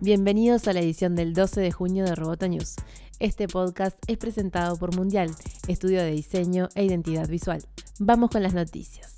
Bienvenidos a la edición del 12 de junio de Roboto News. Este podcast es presentado por Mundial, estudio de diseño e identidad visual. Vamos con las noticias.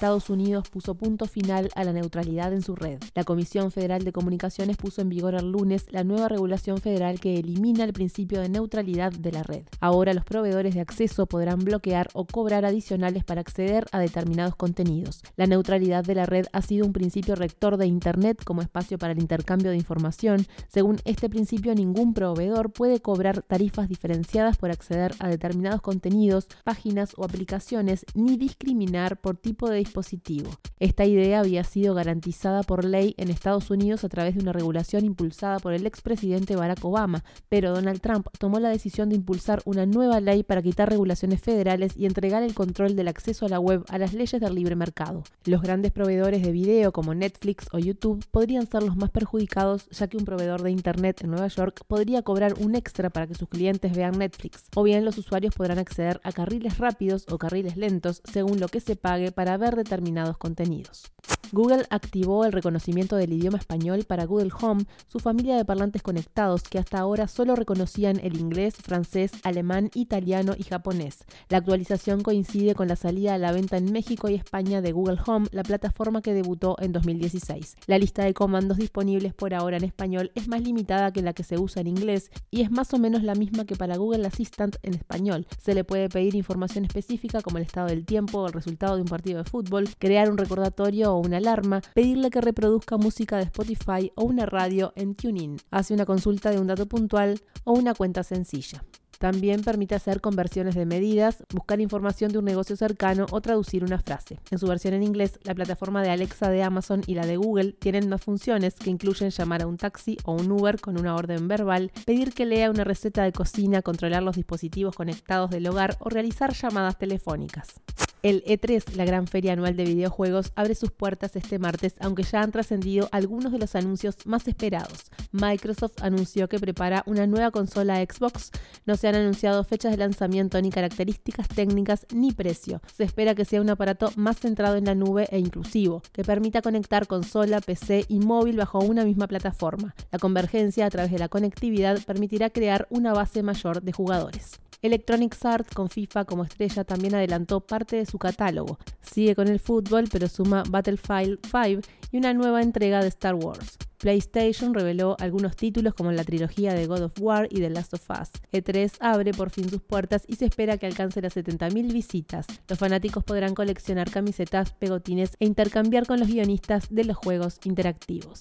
Estados Unidos puso punto final a la neutralidad en su red. La Comisión Federal de Comunicaciones puso en vigor el lunes la nueva regulación federal que elimina el principio de neutralidad de la red. Ahora los proveedores de acceso podrán bloquear o cobrar adicionales para acceder a determinados contenidos. La neutralidad de la red ha sido un principio rector de Internet como espacio para el intercambio de información. Según este principio, ningún proveedor puede cobrar tarifas diferenciadas por acceder a determinados contenidos, páginas o aplicaciones, ni discriminar por tipo de dispositivo. Esta idea había sido garantizada por ley en Estados Unidos a través de una regulación impulsada por el expresidente Barack Obama, pero Donald Trump tomó la decisión de impulsar una nueva ley para quitar regulaciones federales y entregar el control del acceso a la web a las leyes del libre mercado. Los grandes proveedores de video como Netflix o YouTube podrían ser los más perjudicados ya que un proveedor de Internet en Nueva York podría cobrar un extra para que sus clientes vean Netflix, o bien los usuarios podrán acceder a carriles rápidos o carriles lentos según lo que se pague para ver determinados contenidos. Google activó el reconocimiento del idioma español para Google Home, su familia de parlantes conectados que hasta ahora solo reconocían el inglés, francés, alemán, italiano y japonés. La actualización coincide con la salida a la venta en México y España de Google Home, la plataforma que debutó en 2016. La lista de comandos disponibles por ahora en español es más limitada que la que se usa en inglés y es más o menos la misma que para Google Assistant en español. Se le puede pedir información específica como el estado del tiempo o el resultado de un partido de fútbol, crear un recordatorio o una alarma, pedirle que reproduzca música de Spotify o una radio en TuneIn, hace una consulta de un dato puntual o una cuenta sencilla. También permite hacer conversiones de medidas, buscar información de un negocio cercano o traducir una frase. En su versión en inglés, la plataforma de Alexa de Amazon y la de Google tienen más funciones que incluyen llamar a un taxi o un Uber con una orden verbal, pedir que lea una receta de cocina, controlar los dispositivos conectados del hogar o realizar llamadas telefónicas. El E3, la gran feria anual de videojuegos, abre sus puertas este martes, aunque ya han trascendido algunos de los anuncios más esperados. Microsoft anunció que prepara una nueva consola Xbox. No se han anunciado fechas de lanzamiento, ni características técnicas, ni precio. Se espera que sea un aparato más centrado en la nube e inclusivo, que permita conectar consola, PC y móvil bajo una misma plataforma. La convergencia a través de la conectividad permitirá crear una base mayor de jugadores. Electronic Arts con FIFA como estrella también adelantó parte de su catálogo. Sigue con el fútbol pero suma Battlefield 5 y una nueva entrega de Star Wars. PlayStation reveló algunos títulos como la trilogía de God of War y The Last of Us. E3 abre por fin sus puertas y se espera que alcance las 70.000 visitas. Los fanáticos podrán coleccionar camisetas, pegotines e intercambiar con los guionistas de los juegos interactivos.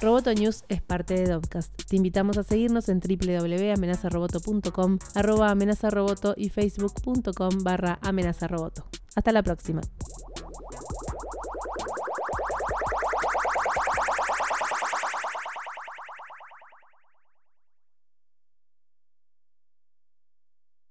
Roboto News es parte de Dovcast. Te invitamos a seguirnos en www.amenazaroboto.com, arroba amenazaroboto y facebook.com barra amenazaroboto. Hasta la próxima.